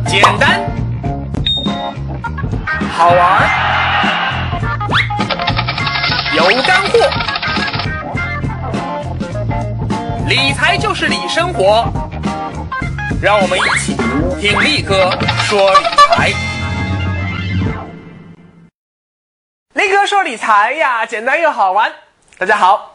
简单，好玩，有干货，理财就是理生活。让我们一起听力哥说理财。力哥说理财呀，简单又好玩。大家好。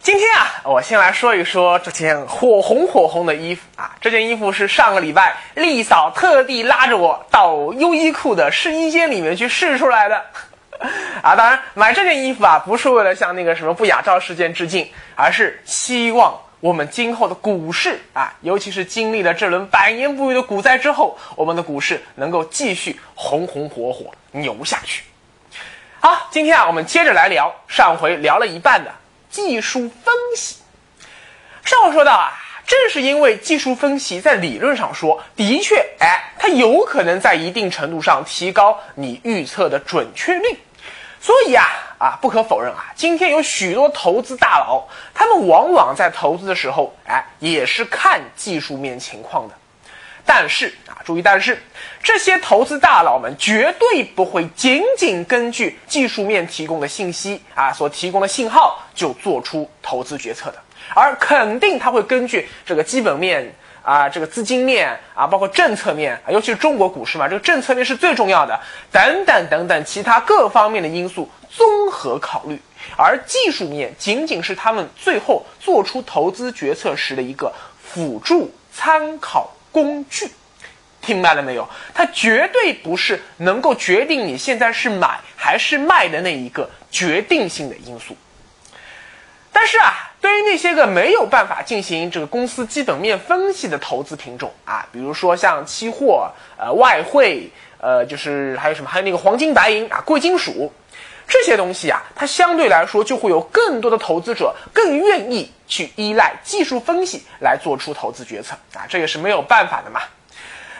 今天啊，我先来说一说这件火红火红的衣服啊。这件衣服是上个礼拜丽嫂特地拉着我到优衣库的试衣间里面去试出来的 啊。当然，买这件衣服啊，不是为了向那个什么不雅照事件致敬，而是希望我们今后的股市啊，尤其是经历了这轮百年不遇的股灾之后，我们的股市能够继续红红火火牛下去。好，今天啊，我们接着来聊上回聊了一半的。技术分析，上回说到啊，正是因为技术分析在理论上说的确，哎，它有可能在一定程度上提高你预测的准确率，所以啊啊，不可否认啊，今天有许多投资大佬，他们往往在投资的时候，哎，也是看技术面情况的。但是啊，注意，但是这些投资大佬们绝对不会仅仅根据技术面提供的信息啊，所提供的信号就做出投资决策的，而肯定他会根据这个基本面啊，这个资金面啊，包括政策面，尤其是中国股市嘛，这个政策面是最重要的，等等等等其他各方面的因素综合考虑，而技术面仅仅是他们最后做出投资决策时的一个辅助参考。工具，听明白了没有？它绝对不是能够决定你现在是买还是卖的那一个决定性的因素。但是啊，对于那些个没有办法进行这个公司基本面分析的投资品种啊，比如说像期货、呃外汇、呃就是还有什么，还有那个黄金、白银啊、贵金属。这些东西啊，它相对来说就会有更多的投资者更愿意去依赖技术分析来做出投资决策啊，这也是没有办法的嘛。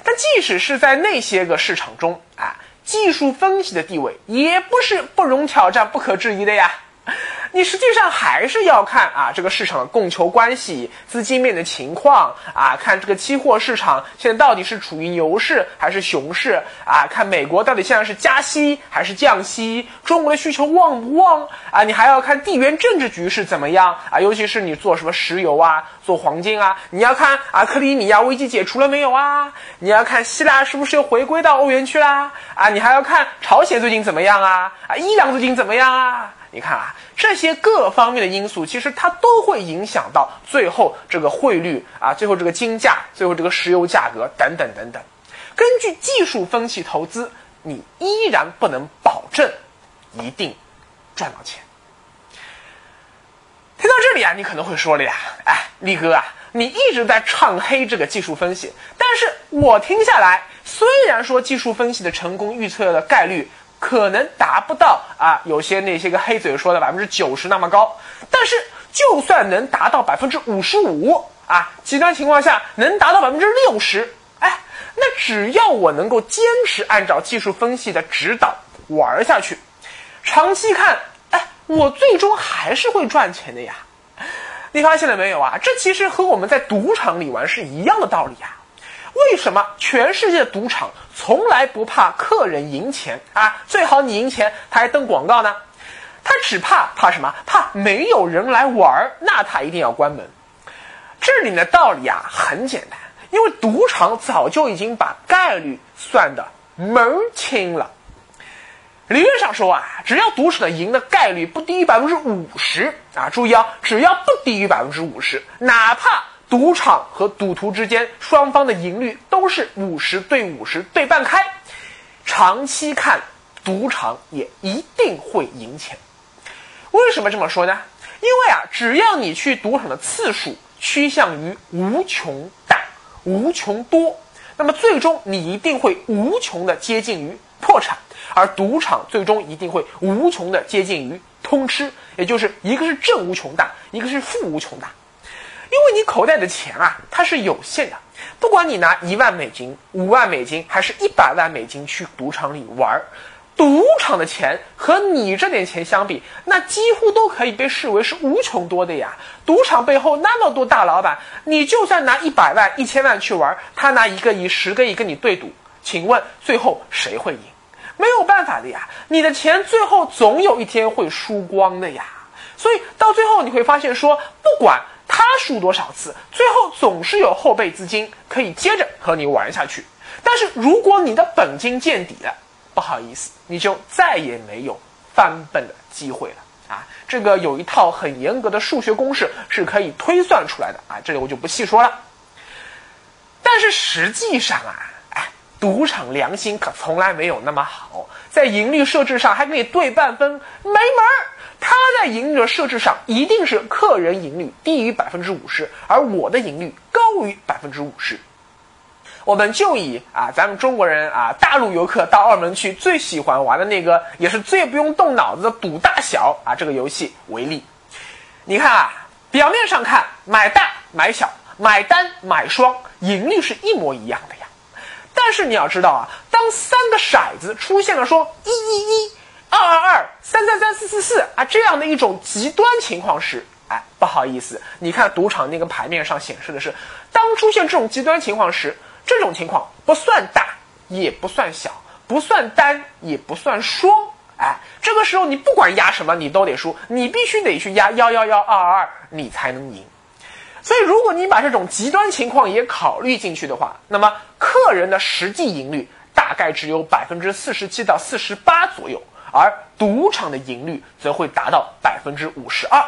但即使是在那些个市场中啊，技术分析的地位也不是不容挑战、不可质疑的呀。你实际上还是要看啊，这个市场的供求关系、资金面的情况啊，看这个期货市场现在到底是处于牛市还是熊市啊？看美国到底现在是加息还是降息？中国的需求旺不旺啊？你还要看地缘政治局势怎么样啊？尤其是你做什么石油啊、做黄金啊，你要看啊，克里米亚危机解除了没有啊？你要看希腊是不是又回归到欧元区啦？啊，你还要看朝鲜最近怎么样啊？啊，伊朗最近怎么样啊？你看啊，这些各方面的因素，其实它都会影响到最后这个汇率啊，最后这个金价，最后这个石油价格等等等等。根据技术分析投资，你依然不能保证一定赚到钱。听到这里啊，你可能会说了呀，哎，力哥啊，你一直在唱黑这个技术分析，但是我听下来，虽然说技术分析的成功预测的概率。可能达不到啊，有些那些个黑嘴说的百分之九十那么高，但是就算能达到百分之五十五啊，极端情况下能达到百分之六十，哎，那只要我能够坚持按照技术分析的指导玩下去，长期看，哎，我最终还是会赚钱的呀。你发现了没有啊？这其实和我们在赌场里玩是一样的道理呀。为什么全世界赌场从来不怕客人赢钱啊？最好你赢钱，他还登广告呢。他只怕怕什么？怕没有人来玩儿，那他一定要关门。这里的道理啊很简单，因为赌场早就已经把概率算的门清了。理论上说啊，只要赌场的赢的概率不低于百分之五十啊，注意啊，只要不低于百分之五十，哪怕。赌场和赌徒之间双方的赢率都是五十对五十对半开，长期看赌场也一定会赢钱。为什么这么说呢？因为啊，只要你去赌场的次数趋向于无穷大、无穷多，那么最终你一定会无穷的接近于破产，而赌场最终一定会无穷的接近于通吃，也就是一个是正无穷大，一个是负无穷大。因为你口袋的钱啊，它是有限的。不管你拿一万美金、五万美金，还是一百万美金去赌场里玩儿，赌场的钱和你这点钱相比，那几乎都可以被视为是无穷多的呀。赌场背后那么多大老板，你就算拿一百万、一千万去玩，他拿一个亿、十个亿跟你对赌，请问最后谁会赢？没有办法的呀，你的钱最后总有一天会输光的呀。所以到最后你会发现，说不管他输多少次，最后总是有后备资金可以接着和你玩下去。但是如果你的本金见底了，不好意思，你就再也没有翻本的机会了啊！这个有一套很严格的数学公式是可以推算出来的啊，这里我就不细说了。但是实际上啊，哎，赌场良心可从来没有那么好，在盈利设置上还给你对半分，没门儿！他在盈利的设置上一定是客人盈利低于百分之五十，而我的盈利高于百分之五十。我们就以啊，咱们中国人啊，大陆游客到澳门去最喜欢玩的那个，也是最不用动脑子的赌大小啊这个游戏为例。你看啊，表面上看买大买小买单买双盈利是一模一样的呀，但是你要知道啊，当三个骰子出现了说一一一二二二三三三四四四啊这样的一种极端情况时，哎，不好意思，你看赌场那个牌面上显示的是，当出现这种极端情况时。这种情况不算大，也不算小，不算单，也不算双。哎，这个时候你不管压什么，你都得输，你必须得去压幺幺幺二二二，你才能赢。所以，如果你把这种极端情况也考虑进去的话，那么客人的实际赢率大概只有百分之四十七到四十八左右，而赌场的赢率则会达到百分之五十二。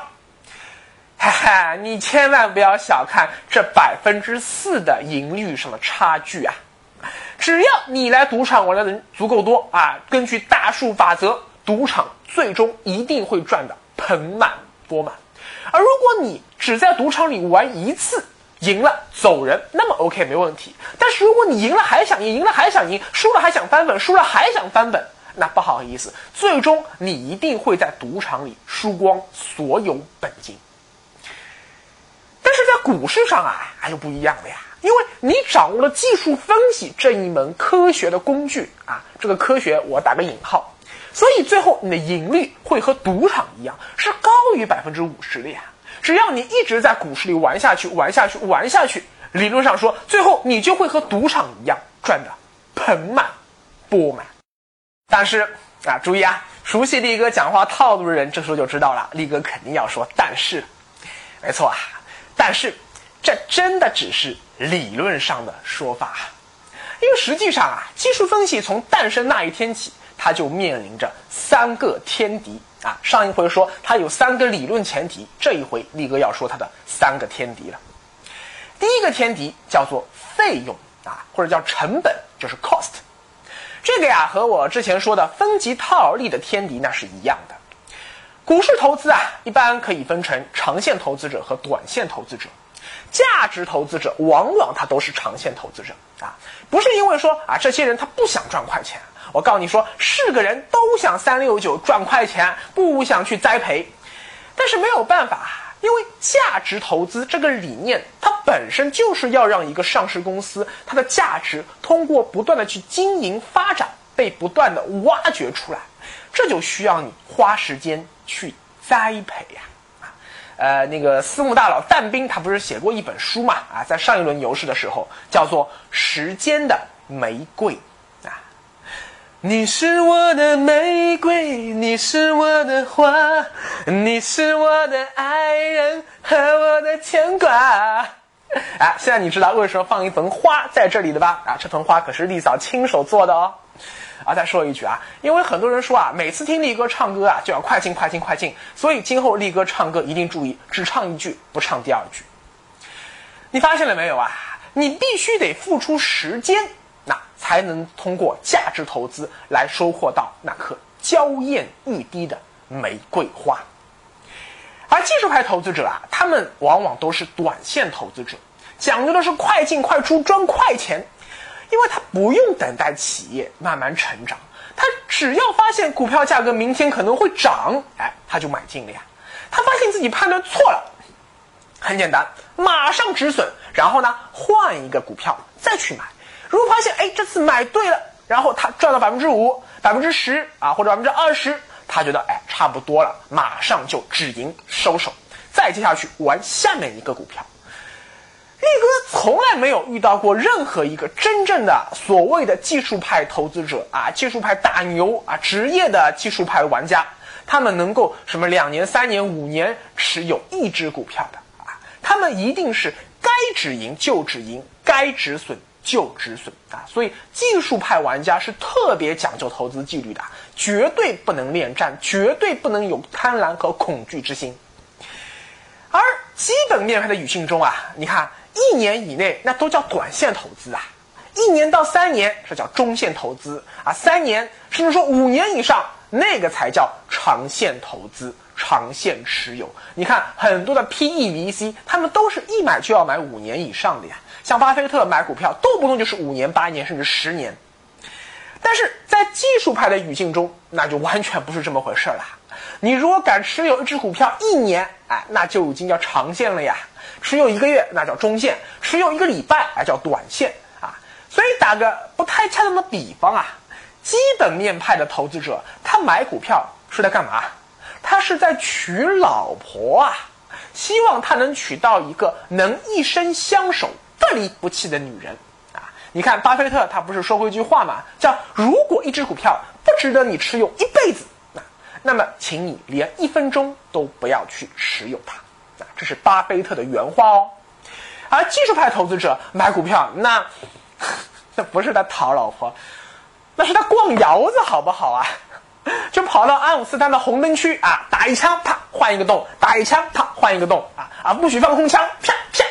哈哈，你千万不要小看这百分之四的盈率上的差距啊！只要你来赌场玩的人足够多啊，根据大数法则，赌场最终一定会赚的盆满钵满。而如果你只在赌场里玩一次，赢了走人，那么 OK 没问题。但是如果你赢了还想赢，赢了还想赢，输了还想翻本，输了还想翻本，那不好意思，最终你一定会在赌场里输光所有本金。但是在股市上啊，还有不一样的呀，因为你掌握了技术分析这一门科学的工具啊，这个科学我打个引号，所以最后你的盈利会和赌场一样，是高于百分之五十的呀。只要你一直在股市里玩下去，玩下去，玩下去，理论上说，最后你就会和赌场一样赚的盆满钵满。但是啊，注意啊，熟悉力哥讲话套路的人，这时候就知道了，力哥肯定要说但是，没错啊。但是，这真的只是理论上的说法，因为实际上啊，技术分析从诞生那一天起，它就面临着三个天敌啊。上一回说它有三个理论前提，这一回力哥要说它的三个天敌了。第一个天敌叫做费用啊，或者叫成本，就是 cost。这个呀，和我之前说的分级套利的天敌那是一样的。股市投资啊，一般可以分成长线投资者和短线投资者。价值投资者往往他都是长线投资者啊，不是因为说啊这些人他不想赚快钱。我告诉你说，是个人都想三六九赚快钱，不想去栽培。但是没有办法，因为价值投资这个理念，它本身就是要让一个上市公司它的价值通过不断的去经营发展，被不断的挖掘出来。这就需要你花时间去栽培呀，啊，呃，那个私募大佬但斌他不是写过一本书嘛，啊，在上一轮牛市的时候叫做《时间的玫瑰》，你是我的玫瑰，你是我的花，你是我的爱人和我的牵挂，啊，现在你知道为什么放一盆花在这里的吧？啊，这盆花可是丽嫂亲手做的哦。啊，再说一句啊，因为很多人说啊，每次听力哥唱歌啊，就要快进快进快进，所以今后力哥唱歌一定注意，只唱一句，不唱第二句。你发现了没有啊？你必须得付出时间，才能通过价值投资来收获到那颗娇艳欲滴的玫瑰花。而技术派投资者啊，他们往往都是短线投资者，讲究的是快进快出，赚快钱。因为他不用等待企业慢慢成长，他只要发现股票价格明天可能会涨，哎，他就买进了呀。他发现自己判断错了，很简单，马上止损，然后呢换一个股票再去买。如果发现哎这次买对了，然后他赚了百分之五、百分之十啊，或者百分之二十，他觉得哎差不多了，马上就止盈收手，再接下去玩下面一个股票。力哥从来没有遇到过任何一个真正的所谓的技术派投资者啊，技术派大牛啊，职业的技术派玩家，他们能够什么两年、三年、五年持有一只股票的啊？他们一定是该止盈就止盈，该止损就止损啊！所以技术派玩家是特别讲究投资纪律的，绝对不能恋战，绝对不能有贪婪和恐惧之心。而基本面派的语境中啊，你看。一年以内那都叫短线投资啊，一年到三年是叫中线投资啊，三年甚至说五年以上那个才叫长线投资、长线持有。你看很多的 PE VC，他们都是一买就要买五年以上的呀，像巴菲特买股票动不动就是五年、八年甚至十年。但是在技术派的语境中，那就完全不是这么回事儿了。你如果敢持有一只股票一年，哎，那就已经叫长线了呀。持有一个月那叫中线，持有一个礼拜哎叫短线啊。所以打个不太恰当的比方啊，基本面派的投资者他买股票是在干嘛？他是在娶老婆啊，希望他能娶到一个能一生相守、不离不弃的女人啊。你看巴菲特他不是说过一句话吗？叫如果一只股票不值得你持有一辈子，那那么请你连一分钟都不要去持有它。啊这是巴菲特的原话哦，而技术派投资者买股票，那 那不是他讨老婆，那是他逛窑子，好不好啊？就跑到阿姆斯特丹的红灯区啊，打一枪，啪换一个洞，打一枪，啪换一个洞啊啊！不许放空枪，啪啪。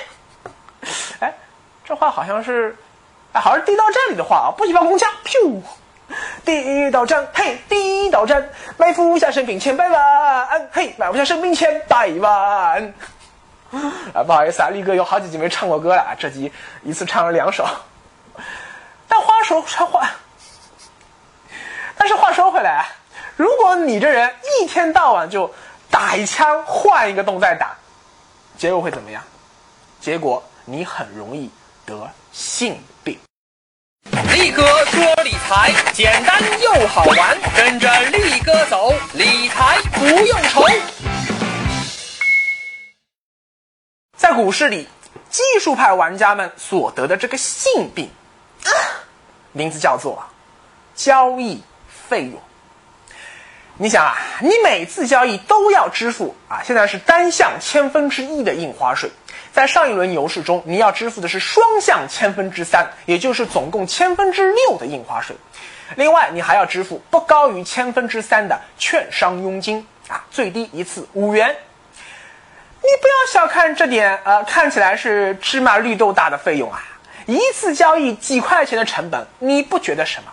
这话好像是，哎，好像是地道战里的话啊，不许放空枪，噗。地道战，嘿，地道战，埋伏下生兵千百万，嘿，埋伏下生兵千百万。啊，不好意思啊，力哥有好几集没唱过歌了啊，这集一次唱了两首。但话说话，但是话说回来啊，如果你这人一天到晚就打一枪换一个洞再打，结果会怎么样？结果你很容易得性病。力哥说理财简单又好玩，跟着力哥走，理财不用愁。在股市里，技术派玩家们所得的这个性病，名字叫做交易费用。你想啊，你每次交易都要支付啊，现在是单向千分之一的印花税。在上一轮牛市中，你要支付的是双向千分之三，也就是总共千分之六的印花税。另外，你还要支付不高于千分之三的券商佣金啊，最低一次五元。你不要小看这点，呃，看起来是芝麻绿豆大的费用啊，一次交易几块钱的成本，你不觉得什么？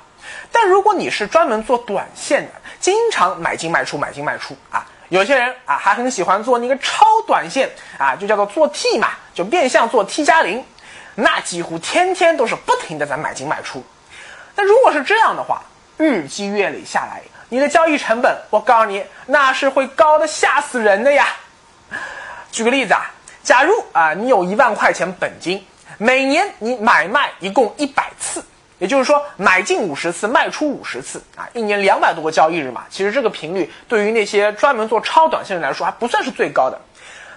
但如果你是专门做短线的，经常买进卖出，买进卖出啊。有些人啊，还很喜欢做那个超短线啊，就叫做做 T 嘛，就变相做 T 加零，那几乎天天都是不停的在买进卖出。那如果是这样的话，日积月累下来，你的交易成本，我告诉你，那是会高的吓死人的呀。举个例子啊，假如啊，你有一万块钱本金，每年你买卖一共一百次。也就是说，买进五十次，卖出五十次啊，一年两百多个交易日嘛。其实这个频率对于那些专门做超短线的来说，还不算是最高的。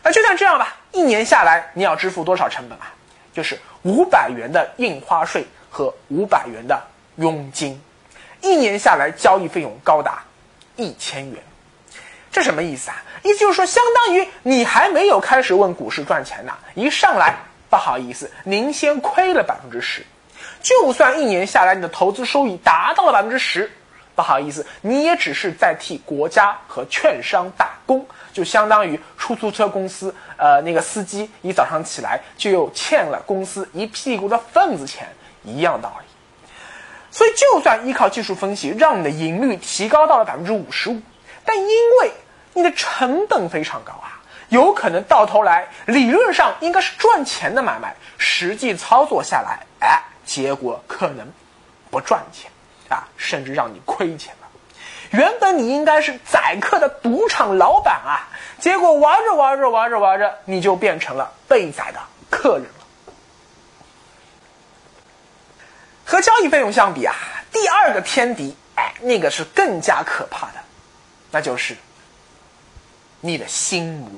那就算这样吧，一年下来你要支付多少成本啊？就是五百元的印花税和五百元的佣金，一年下来交易费用高达一千元。这什么意思啊？意思就是说，相当于你还没有开始问股市赚钱呢，一上来不好意思，您先亏了百分之十。就算一年下来你的投资收益达到了百分之十，不好意思，你也只是在替国家和券商打工，就相当于出租车公司呃那个司机一早上起来就又欠了公司一屁股的份子钱一样道理。所以，就算依靠技术分析让你的盈率提高到了百分之五十五，但因为你的成本非常高啊，有可能到头来理论上应该是赚钱的买卖，实际操作下来，哎。结果可能不赚钱啊，甚至让你亏钱了。原本你应该是宰客的赌场老板啊，结果玩着玩着玩着玩着，你就变成了被宰的客人了。和交易费用相比啊，第二个天敌，哎，那个是更加可怕的，那就是你的心魔。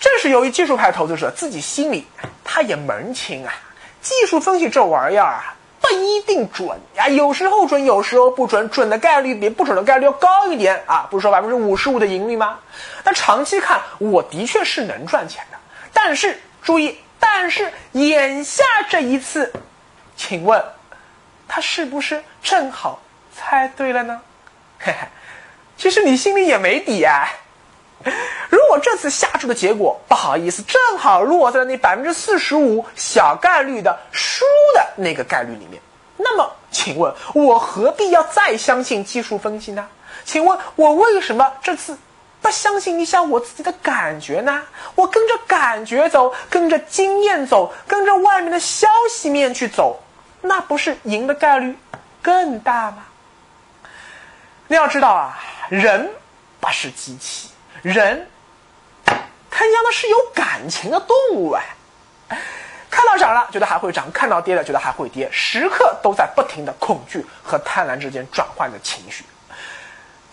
正是由于技术派投资者自己心里他也门清啊，技术分析这玩意儿啊不一定准呀，有时候准，有时候不准，准的概率比不准的概率要高一点啊，不是说百分之五十五的盈利吗？那长期看，我的确是能赚钱的，但是注意，但是眼下这一次，请问他是不是正好猜对了呢？嘿嘿，其实你心里也没底啊。如果这次下注的结果不好意思，正好落在了那百分之四十五小概率的输的那个概率里面，那么请问我何必要再相信技术分析呢？请问我为什么这次不相信一下我自己的感觉呢？我跟着感觉走，跟着经验走，跟着外面的消息面去走，那不是赢的概率更大吗？你要知道啊，人不是机器。人，他一样的是有感情的动物啊！看到涨了，觉得还会涨；看到跌了，觉得还会跌。时刻都在不停的恐惧和贪婪之间转换的情绪。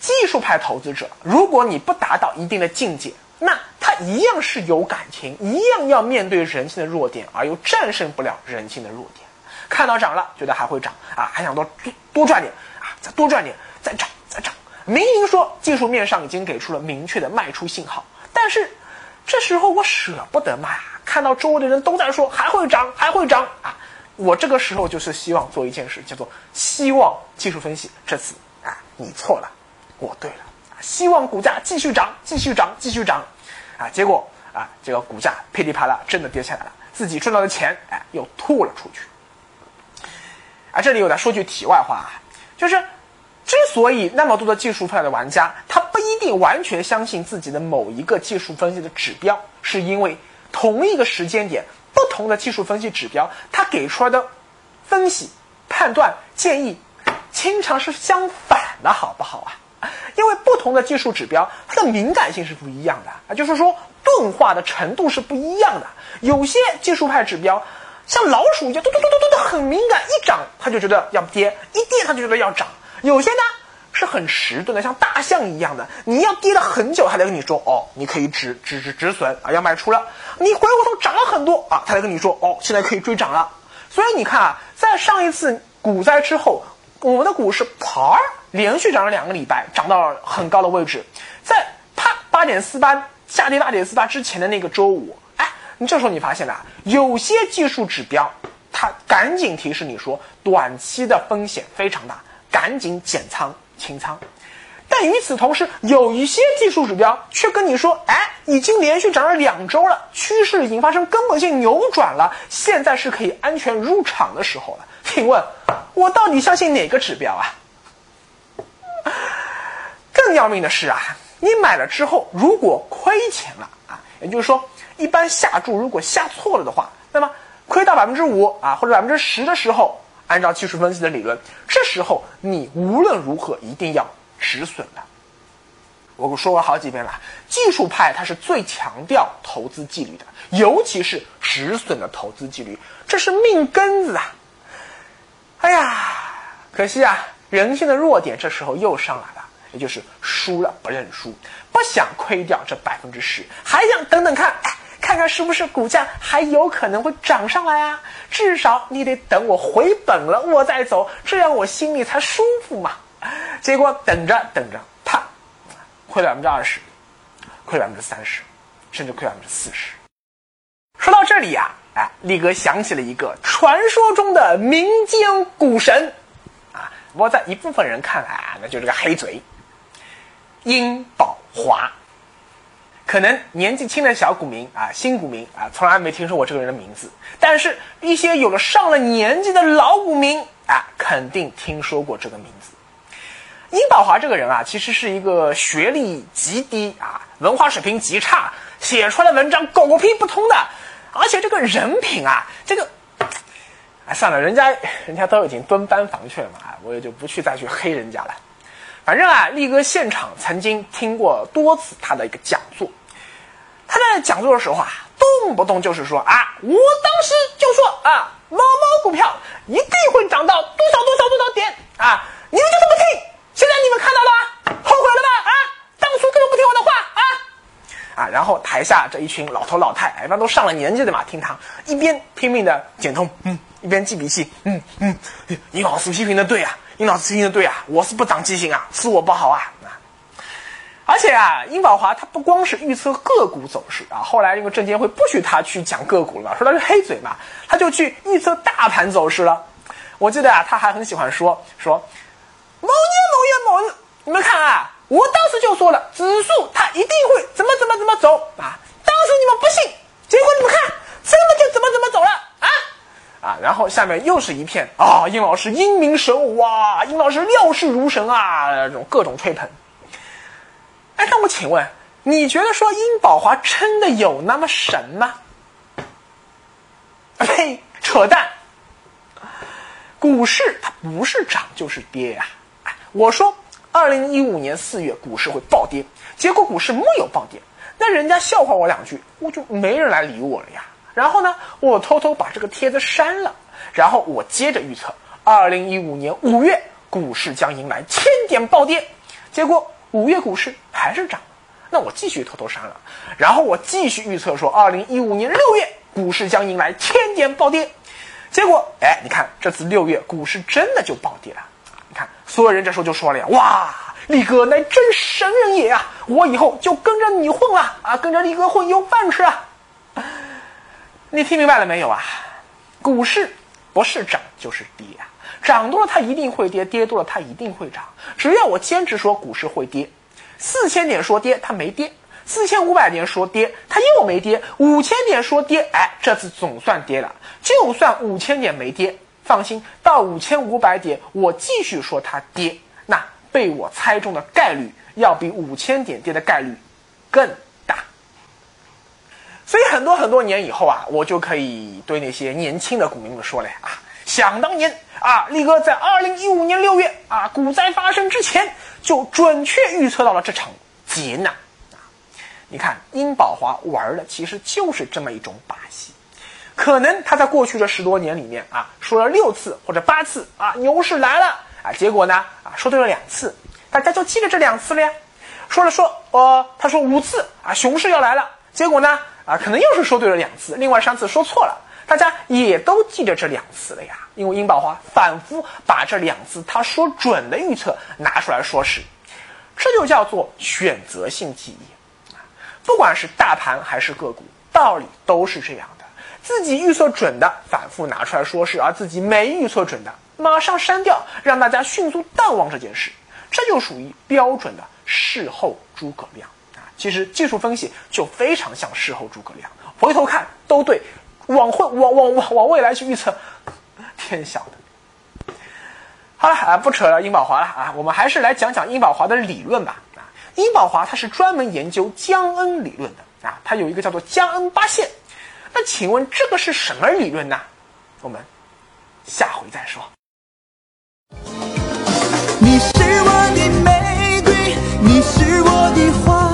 技术派投资者，如果你不达到一定的境界，那他一样是有感情，一样要面对人性的弱点，而又战胜不了人性的弱点。看到涨了，觉得还会涨啊，还想多多赚点啊，再多赚点，再涨。明明说技术面上已经给出了明确的卖出信号，但是这时候我舍不得卖啊！看到周围的人都在说还会涨，还会涨啊！我这个时候就是希望做一件事，叫做希望技术分析这次啊你错了，我对了，希望股价继续涨，继续涨，继续涨啊！结果啊这个股价噼里啪啦真的跌下来了，自己赚到的钱哎又吐了出去。啊，这里我再说句题外话啊，就是。之所以那么多的技术派的玩家，他不一定完全相信自己的某一个技术分析的指标，是因为同一个时间点，不同的技术分析指标，它给出来的分析、判断、建议，经常是相反的，好不好啊？因为不同的技术指标，它的敏感性是不一样的啊，就是说钝化的程度是不一样的。有些技术派指标像老鼠一样，嘟嘟嘟嘟嘟嘟很敏感，一涨它就觉得要跌，一跌它就觉得要涨。有些呢是很迟钝的，像大象一样的，你要跌了很久，他才跟你说哦，你可以止止止止损啊，要卖出了。你回过头涨了很多啊，他才跟你说哦，现在可以追涨了。所以你看啊，在上一次股灾之后，我们的股市啪连续涨了两个礼拜，涨到了很高的位置，在啪八点四八下跌八点四八之前的那个周五，哎，你这时候你发现了，有些技术指标它赶紧提示你说，短期的风险非常大。赶紧减仓清仓，但与此同时，有一些技术指标却跟你说：“哎，已经连续涨了两周了，趋势已经发生根本性扭转了，现在是可以安全入场的时候了。”请问，我到底相信哪个指标啊？更要命的是啊，你买了之后如果亏钱了啊，也就是说，一般下注如果下错了的话，那么亏到百分之五啊或者百分之十的时候。按照技术分析的理论，这时候你无论如何一定要止损的。我说过好几遍了，技术派他是最强调投资纪律的，尤其是止损的投资纪律，这是命根子啊！哎呀，可惜啊，人性的弱点这时候又上来了，也就是输了不认输，不想亏掉这百分之十，还想等等看。看看是不是股价还有可能会涨上来啊？至少你得等我回本了，我再走，这样我心里才舒服嘛。结果等着等着，啪，亏百分之二十，亏百分之三十，甚至亏百分之四十。说到这里呀，哎，力哥想起了一个传说中的民间股神啊，不过在一部分人看来啊，那就是个黑嘴，殷宝华。可能年纪轻的小股民啊，新股民啊，从来没听说过这个人的名字。但是，一些有了上了年纪的老股民啊，肯定听说过这个名字。殷宝华这个人啊，其实是一个学历极低啊，文化水平极差，写出来的文章狗屁不通的，而且这个人品啊，这个，哎，算了，人家人家都已经蹲班房去了嘛，我也就不去再去黑人家了。反正啊，力哥现场曾经听过多次他的一个讲座。他在讲座的时候啊，动不动就是说啊，我当时就说啊，猫猫股票一定会涨到多少多少多少点啊，你们就是不听，现在你们看到了吧，后悔了吧？啊，当初根本不听我的话啊啊！然后台下这一群老头老太，一般都上了年纪的嘛，听他一边拼命的剪通，嗯，一边记笔记，嗯嗯，你老师批评的对啊，殷老师听的对啊，我是不长记性啊，是我不好啊！而且啊，殷宝华他不光是预测个股走势啊，后来因为证监会不许他去讲个股了，说他是黑嘴嘛，他就去预测大盘走势了。我记得啊，他还很喜欢说说某年某月某日，你们看啊，我当时就说了，指数它一定会怎么怎么怎么走啊，当时你们不信，结果你们看，真的就怎么怎么走了啊！然后下面又是一片啊，殷老师英明神武哇，殷老师料事如神啊，这种各种吹捧。哎，那我请问，你觉得说殷宝华真的有那么神吗？呸，扯淡！股市它不是涨就是跌呀、我说，二零一五年四月股市会暴跌，结果股市没有暴跌，那人家笑话我两句，我就没人来理我了呀。然后呢，我偷偷把这个帖子删了，然后我接着预测，二零一五年五月股市将迎来千点暴跌，结果。五月股市还是涨，那我继续偷偷删了，然后我继续预测说，二零一五年六月股市将迎来千点暴跌，结果，哎，你看这次六月股市真的就暴跌了，你看所有人这时候就说了呀，哇，力哥乃真神人也啊，我以后就跟着你混了啊，跟着力哥混有饭吃啊，你听明白了没有啊？股市不是涨就是跌啊。涨多了它一定会跌，跌多了它一定会涨。只要我坚持说股市会跌，四千点说跌它没跌，四千五百点说跌它又没跌，五千点说跌，哎，这次总算跌了。就算五千点没跌，放心，到五千五百点我继续说它跌，那被我猜中的概率要比五千点跌的概率更。所以很多很多年以后啊，我就可以对那些年轻的股民们说了呀啊。想当年啊，力哥在二零一五年六月啊，股灾发生之前就准确预测到了这场劫难啊！你看，殷宝华玩的其实就是这么一种把戏，可能他在过去这十多年里面啊，说了六次或者八次啊，牛市来了啊，结果呢啊，说对了两次，大家就记着这两次了呀。说了说，呃，他说五次啊，熊市要来了，结果呢啊，可能又是说对了两次，另外三次说错了。大家也都记着这两次了呀，因为殷宝华反复把这两次他说准的预测拿出来说事，这就叫做选择性记忆。不管是大盘还是个股，道理都是这样的。自己预测准的反复拿出来说事，而自己没预测准的马上删掉，让大家迅速淡忘这件事，这就属于标准的事后诸葛亮。其实技术分析就非常像事后诸葛亮回头看都对往会往往往往未来去预测 天晓得。好了啊不扯了殷宝华了啊我们还是来讲讲殷宝华的理论吧啊殷宝华他是专门研究江恩理论的啊他有一个叫做江恩八线。那请问这个是什么理论呢？我们下回再说。你是我的玫瑰你是我的花。